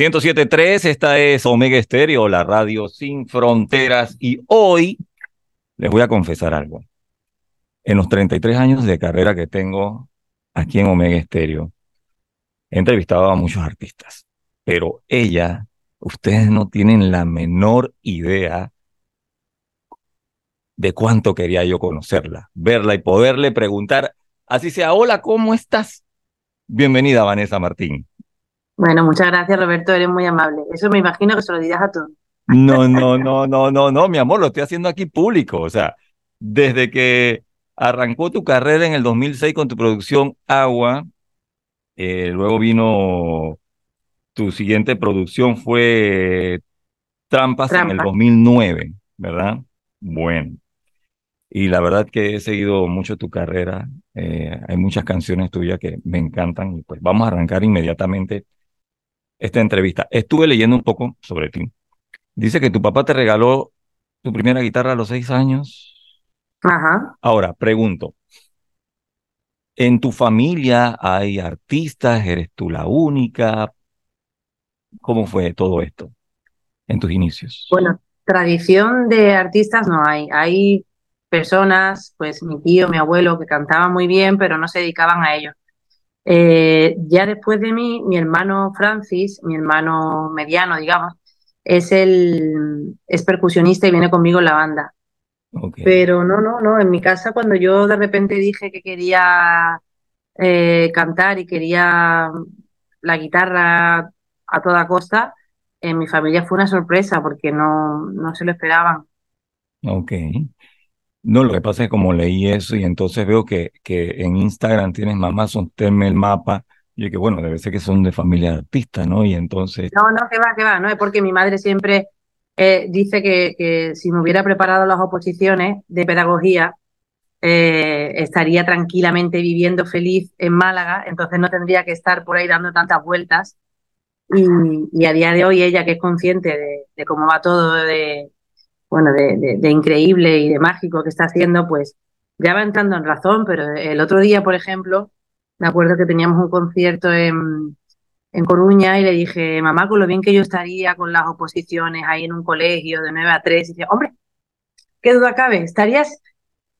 107.3, esta es Omega Estéreo, la radio sin fronteras. Y hoy les voy a confesar algo. En los 33 años de carrera que tengo aquí en Omega Estéreo, he entrevistado a muchos artistas, pero ella, ustedes no tienen la menor idea de cuánto quería yo conocerla, verla y poderle preguntar, así sea, hola, ¿cómo estás? Bienvenida, Vanessa Martín. Bueno, muchas gracias, Roberto, eres muy amable. Eso me imagino que se lo dirás a todos. No, no, no, no, no, no, mi amor, lo estoy haciendo aquí público. O sea, desde que arrancó tu carrera en el 2006 con tu producción Agua, eh, luego vino tu siguiente producción fue Trampas en el 2009, ¿verdad? Bueno. Y la verdad que he seguido mucho tu carrera. Eh, hay muchas canciones tuyas que me encantan. Y pues vamos a arrancar inmediatamente esta entrevista. Estuve leyendo un poco sobre ti. Dice que tu papá te regaló tu primera guitarra a los seis años. Ajá. Ahora, pregunto, ¿en tu familia hay artistas? ¿Eres tú la única? ¿Cómo fue todo esto en tus inicios? Bueno, tradición de artistas no hay. Hay personas, pues mi tío, mi abuelo, que cantaban muy bien, pero no se dedicaban a ello. Eh, ya después de mí, mi hermano Francis, mi hermano mediano, digamos, es el es percusionista y viene conmigo en la banda. Pero no, no, no. En mi casa, cuando yo de repente dije que quería eh, cantar y quería la guitarra a toda costa, en mi familia fue una sorpresa porque no, no se lo esperaban. Ok. No, lo que pasa es que como leí eso y entonces veo que, que en Instagram tienes mamá, sontenme el mapa. Y que bueno, debe ser que son de familia artista, ¿no? Y entonces. No, no, que va, que va, no es porque mi madre siempre eh, dice que, que, si me hubiera preparado las oposiciones de pedagogía, eh, estaría tranquilamente viviendo feliz en Málaga, entonces no tendría que estar por ahí dando tantas vueltas. Y, y a día de hoy ella, que es consciente de, de cómo va todo, de, bueno, de, de, increíble y de mágico que está haciendo, pues ya va entrando en razón, pero el otro día, por ejemplo, me acuerdo que teníamos un concierto en, en Coruña y le dije, mamá, con lo bien que yo estaría con las oposiciones ahí en un colegio de 9 a 3, y dice, hombre, qué duda cabe, estarías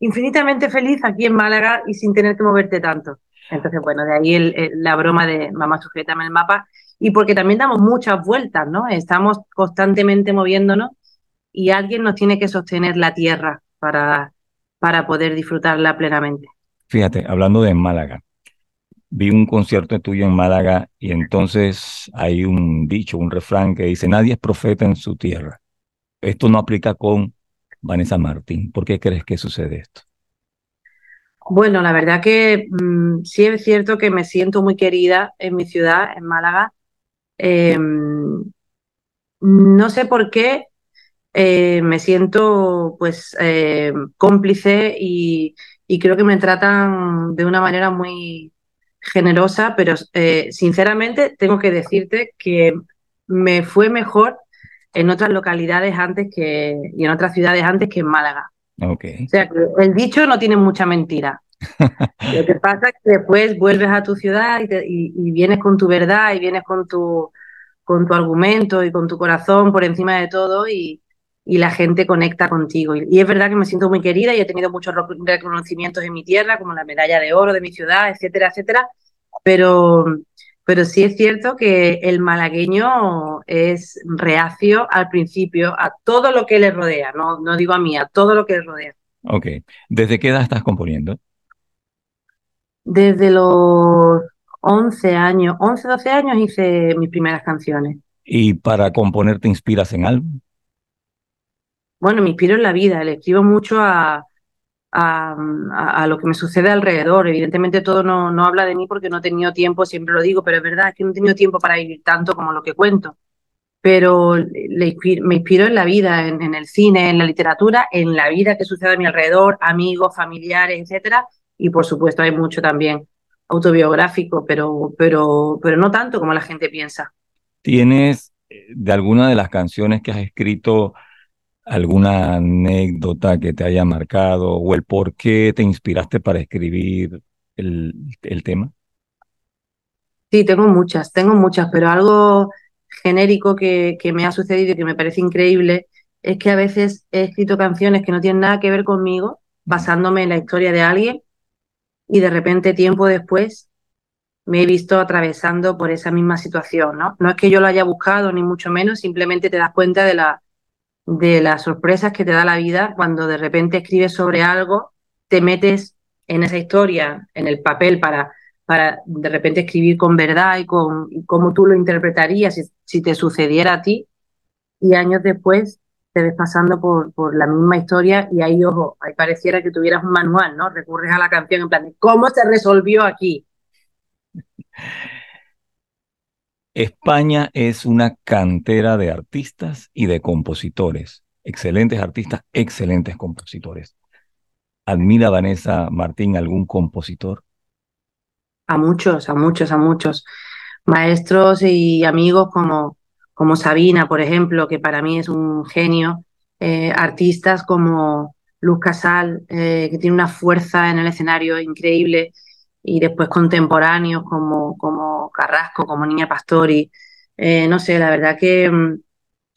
infinitamente feliz aquí en Málaga y sin tener que moverte tanto. Entonces, bueno, de ahí el, la broma de mamá, sujétame el mapa, y porque también damos muchas vueltas, ¿no? Estamos constantemente moviéndonos y alguien nos tiene que sostener la tierra para, para poder disfrutarla plenamente. Fíjate, hablando de Málaga, vi un concierto tuyo en Málaga y entonces hay un dicho, un refrán que dice, nadie es profeta en su tierra. Esto no aplica con Vanessa Martín. ¿Por qué crees que sucede esto? Bueno, la verdad que mmm, sí es cierto que me siento muy querida en mi ciudad, en Málaga. Eh, no sé por qué, eh, me siento pues eh, cómplice y, y, creo que me tratan de una manera muy generosa, pero eh, sinceramente tengo que decirte que me fue mejor en otras localidades antes que y en otras ciudades antes que en Málaga. Okay. O sea, que el dicho no tiene mucha mentira. Lo que pasa es que después vuelves a tu ciudad y, te, y, y vienes con tu verdad y vienes con tu, con tu argumento y con tu corazón por encima de todo y, y la gente conecta contigo. Y, y, es verdad que me siento muy querida y he tenido muchos reconocimientos en mi tierra, como la medalla de oro de mi ciudad, etcétera, etcétera. Pero, pero sí es cierto que el malagueño es reacio al principio a todo lo que le rodea, no, no digo a mí, a todo lo que le rodea. Ok. ¿Desde qué edad estás componiendo? Desde los 11 años, 11, 12 años hice mis primeras canciones. ¿Y para componer te inspiras en algo? Bueno, me inspiro en la vida, le escribo mucho a, a, lo que me sucede alrededor. Evidentemente todo no, no habla de mí porque no he tenido tiempo, siempre lo digo, pero es verdad que no he tenido tiempo para vivir tanto como lo que cuento. Pero me inspiro en la vida, en, el cine, en la literatura, en la vida que sucede a mi alrededor, amigos, familiares, etcétera. Y por supuesto hay mucho también autobiográfico, pero, pero, pero no tanto como la gente piensa. ¿Tienes de alguna de las canciones que has escrito alguna anécdota que te haya marcado o el por qué te inspiraste para escribir el, el tema? Sí, tengo muchas, tengo muchas, pero algo genérico que, que me ha sucedido y que me parece increíble es que a veces he escrito canciones que no tienen nada que ver conmigo, basándome en la historia de alguien, y de repente tiempo después me he visto atravesando por esa misma situación, ¿no? No es que yo lo haya buscado, ni mucho menos, simplemente te das cuenta de, la, de las sorpresas que te da la vida cuando de repente escribes sobre algo, te metes en esa historia, en el papel para, para de repente escribir con verdad y con cómo tú lo interpretarías si, si, te sucediera a ti, y años después te ves pasando por, por la misma historia y ahí, ojo, ahí pareciera que tuvieras un manual, ¿no? Recurres a la canción en plan, ¿cómo se resolvió aquí? España es una cantera de artistas y de compositores. Excelentes artistas, excelentes compositores. ¿Admira Vanessa Martín algún compositor? A muchos, a muchos, a muchos. Maestros y amigos como, como Sabina, por ejemplo, que para mí es un genio. Eh, artistas como Luz Casal, eh, que tiene una fuerza en el escenario increíble y después contemporáneos como, como Carrasco, como Niña Pastori. Eh, no sé, la verdad que mm,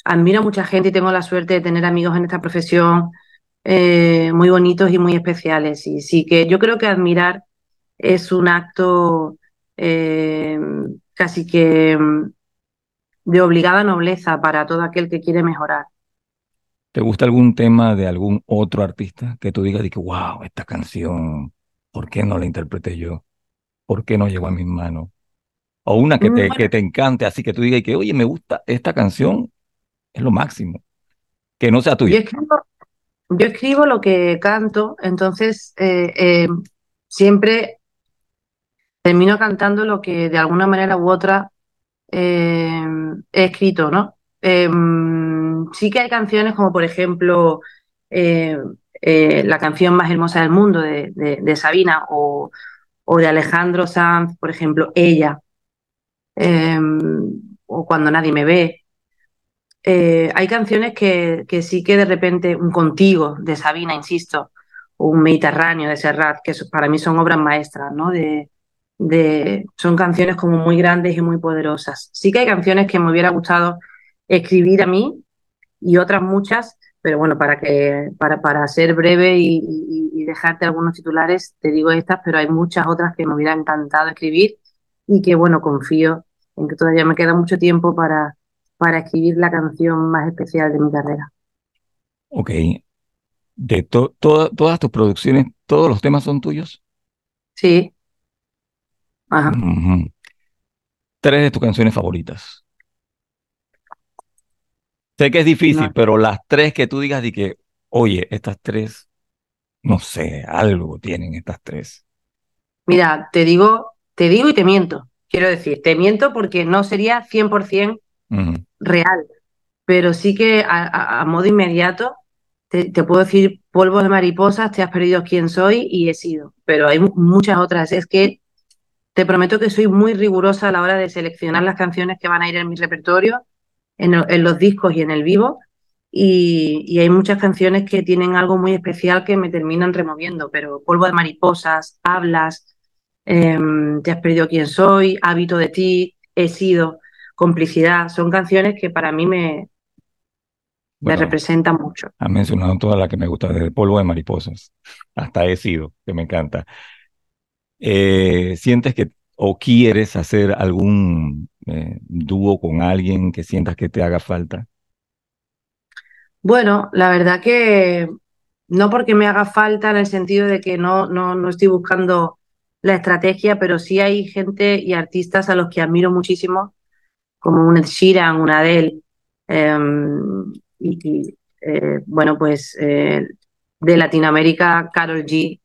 admiro a mucha gente y tengo la suerte de tener amigos en esta profesión eh, muy bonitos y muy especiales. Y sí que yo creo que admirar es un acto eh, casi que mm, de obligada nobleza para todo aquel que quiere mejorar. ¿Te gusta algún tema de algún otro artista que tú digas de que, wow, esta canción ¿por qué no la interpreté yo? ¿Por qué no llegó a mis manos? O una que te, que te encante, así que tú digas que, oye, me gusta esta canción, es lo máximo. Que no sea tuya. Yo escribo, lo que canto, entonces eh, eh, siempre termino cantando lo que de alguna manera u otra eh, he escrito, ¿no? Em, sí que hay canciones como, por ejemplo, eh, la canción más hermosa del mundo de, Sabina o, o, de Alejandro Sanz, por ejemplo, Ella, em, o Cuando nadie me ve. Eh, hay canciones que, que, sí que de repente, un Contigo de Sabina, insisto, o un Mediterráneo de Serrat, que para mí son obras maestras, ¿no? De, de, son canciones como muy grandes y muy poderosas. Sí que hay canciones que me hubiera gustado escribir a mí y otras muchas pero bueno, para que para, para ser breve y, dejarte algunos titulares, te digo estas, pero hay muchas otras que me hubiera encantado escribir y que bueno, confío en que todavía me queda mucho tiempo para, para escribir la canción más especial de mi carrera. Ok. De todas tus producciones, ¿todos los temas son tuyos? Sí. Ajá. Tres de tus canciones favoritas. Sé que es difícil, pero las tres que tú digas de que, oye, estas tres, no sé, algo tienen estas tres. Mira, te digo, te digo y te miento. Quiero decir, te miento porque no sería 100% real, pero sí que a, modo inmediato te, puedo decir polvo de mariposas, te has perdido quién soy y he sido, pero hay muchas otras. Es que te prometo que soy muy rigurosa a la hora de seleccionar las canciones que van a ir en mi repertorio en, los discos y en el vivo. Y, hay muchas canciones que tienen algo muy especial que me terminan removiendo, pero Polvo de Mariposas, Hablas, em, Te has perdido quién soy, Hábito de ti, He sido, Complicidad, son canciones que para mí me, me representan mucho. Ha mencionado todas las que me gustan, desde Polvo de Mariposas hasta He sido, que me encanta. Eh, ¿Sientes que o quieres hacer algún eh, dúo con alguien que sientas que te haga falta? Bueno, la verdad que no porque me haga falta en el sentido de que no, no, no estoy buscando la estrategia, pero sí hay gente y artistas a los que admiro muchísimo, como un Ed Sheeran, una Adele, em, y, eh, bueno, pues eh, de Latinoamérica, Carol G,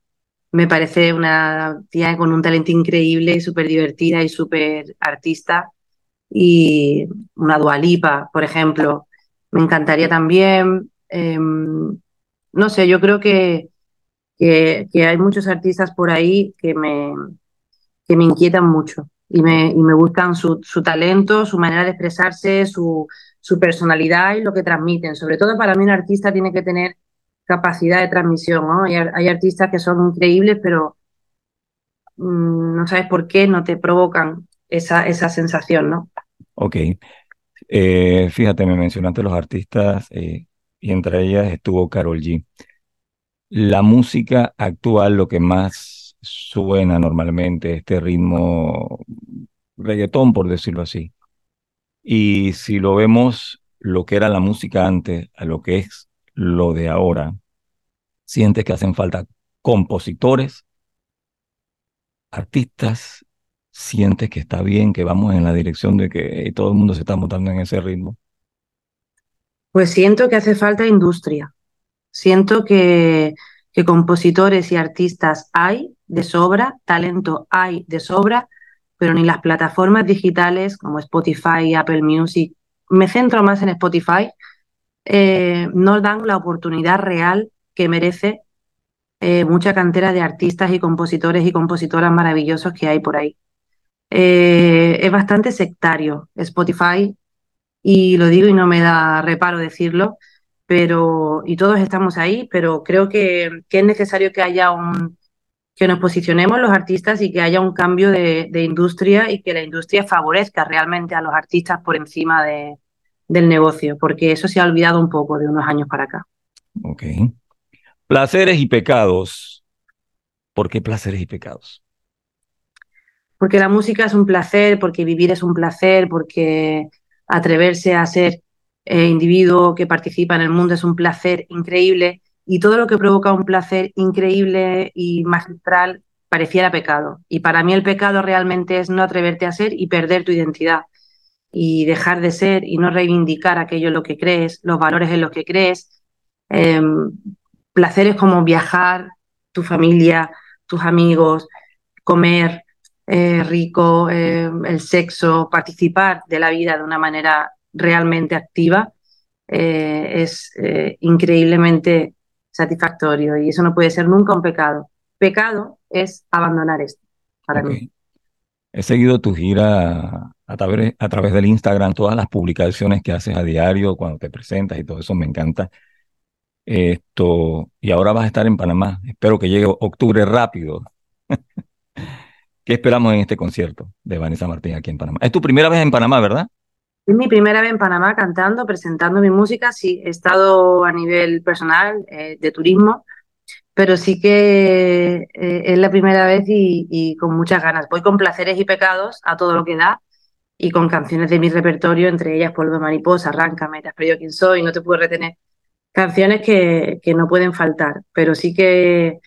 me parece una tía con un talento increíble y súper divertida y súper artista. Y una Dualipa, por ejemplo, me encantaría también. Em, no sé, yo creo que, que, hay muchos artistas por ahí que me, que me inquietan mucho y me, y me gustan su, su, talento, su manera de expresarse, su, su personalidad y lo que transmiten. Sobre todo para mí un artista tiene que tener capacidad de transmisión, ¿no? Hay, artistas que son increíbles, pero mm, no sabes por qué no te provocan esa, esa sensación, ¿no? Ok. Eh, fíjate, me mencionaste los artistas eh, y entre ellas estuvo Carol G. La música actual, lo que más suena normalmente, este ritmo reggaetón, por decirlo así. Y si lo vemos, lo que era la música antes a lo que es lo de ahora, sientes que hacen falta compositores, artistas, sientes que está bien, que vamos en la dirección de que todo el mundo se está montando en ese ritmo. Pues siento que hace falta industria. Siento que, que compositores y artistas hay de sobra, talento hay de sobra, pero ni las plataformas digitales como Spotify, Apple Music, me centro más en Spotify, eh, no dan la oportunidad real que merece eh, mucha cantera de artistas y compositores y compositoras maravillosos que hay por ahí. Eh, es bastante sectario Spotify y lo digo y no me da reparo decirlo, pero y todos estamos ahí, pero creo que, que es necesario que haya un que nos posicionemos los artistas y que haya un cambio de, industria y que la industria favorezca realmente a los artistas por encima de, del negocio, porque eso se ha olvidado un poco de unos años para acá. Ok. Placeres y pecados. ¿Por qué placeres y pecados? Porque la música es un placer, porque vivir es un placer, porque atreverse a ser eh, individuo que participa en el mundo es un placer increíble y todo lo que provoca un placer increíble y magistral pareciera pecado. Y para mí el pecado realmente es no atreverte a ser y perder tu identidad y dejar de ser y no reivindicar aquello en lo que crees, los valores en los que crees. Em, placeres como viajar, tu familia, tus amigos, comer eh, rico, em, el sexo, participar de la vida de una manera realmente activa, eh, es eh, increíblemente satisfactorio y eso no puede ser nunca un pecado. Pecado es abandonar esto para mí. He seguido tu gira a través, a través del Instagram, todas las publicaciones que haces a diario cuando te presentas y todo eso me encanta. Esto, y ahora vas a estar en Panamá. Espero que llegue octubre rápido. ¿Qué esperamos en este concierto de Vanessa Martín aquí en Panamá? Es tu primera vez en Panamá, ¿verdad? Es mi primera vez en Panamá cantando, presentando mi música. Sí, he estado a nivel personal eh, de turismo, pero sí que eh, es la primera vez y, con muchas ganas. Voy con placeres y pecados a todo lo que da y con canciones de mi repertorio, entre ellas Polvo de Mariposa, Arráncame, Te has perdido quién soy, No te puedo retener. Canciones que, que no pueden faltar, pero sí que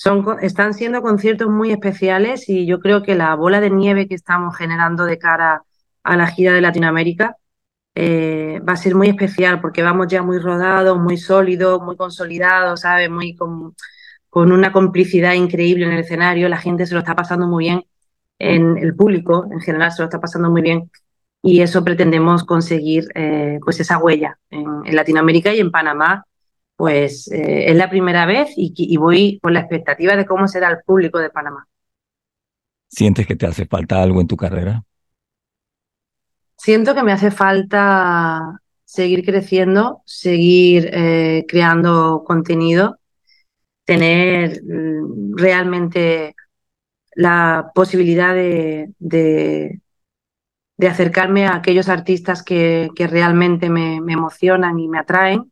son, están siendo conciertos muy especiales y yo creo que la bola de nieve que estamos generando de cara a la gira de Latinoamérica. Eh, va a ser muy especial porque vamos ya muy rodados, muy sólidos, muy consolidados, ¿sabes? Muy con, con, una complicidad increíble en el escenario. La gente se lo está pasando muy bien, en el público en general se lo está pasando muy bien. Y eso pretendemos conseguir, eh, pues esa huella en, Latinoamérica y en Panamá. Pues eh, es la primera vez y, y voy con la expectativa de cómo será el público de Panamá. ¿Sientes que te hace falta algo en tu carrera? siento que me hace falta seguir creciendo, seguir eh, creando contenido, tener mm, realmente la posibilidad de, de, acercarme a aquellos artistas que, que realmente me, emocionan y me atraen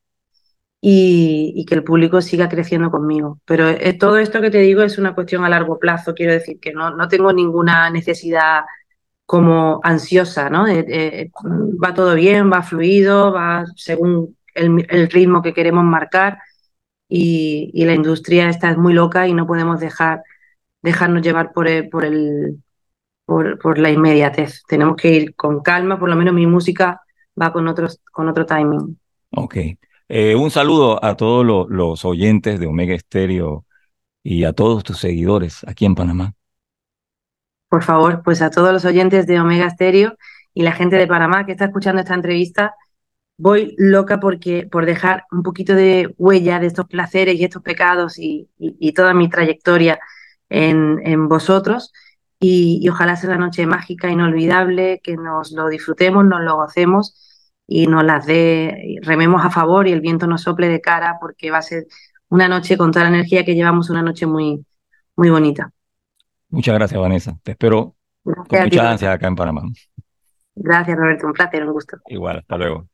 y, que el público siga creciendo conmigo. Pero eh, todo esto que te digo es una cuestión a largo plazo, quiero decir que no, no tengo ninguna necesidad como ansiosa, ¿no? va todo bien, va fluido, va según el, ritmo que queremos marcar y, la industria está muy loca y no podemos dejar, dejarnos llevar por el, por, el, por, la inmediatez. Tenemos que ir con calma, por lo menos mi música va con, otros, con otro timing. Ok. Eh, un saludo a todos los oyentes de Omega Estéreo y a todos tus seguidores aquí en Panamá por favor, pues a todos los oyentes de Omega Stereo y la gente de Panamá que está escuchando esta entrevista, voy loca porque por dejar un poquito de huella de estos placeres y estos pecados y, toda mi trayectoria en, vosotros. Y, ojalá sea una noche mágica, inolvidable, que nos lo disfrutemos, nos lo gocemos y nos las dé, rememos a favor y el viento nos sople de cara porque va a ser una noche con toda la energía que llevamos, una noche muy, muy bonita. Muchas gracias, Vanessa. Te espero con mucha ansia acá en Panamá. Gracias, Roberto. Un placer, un gusto. Igual, hasta luego.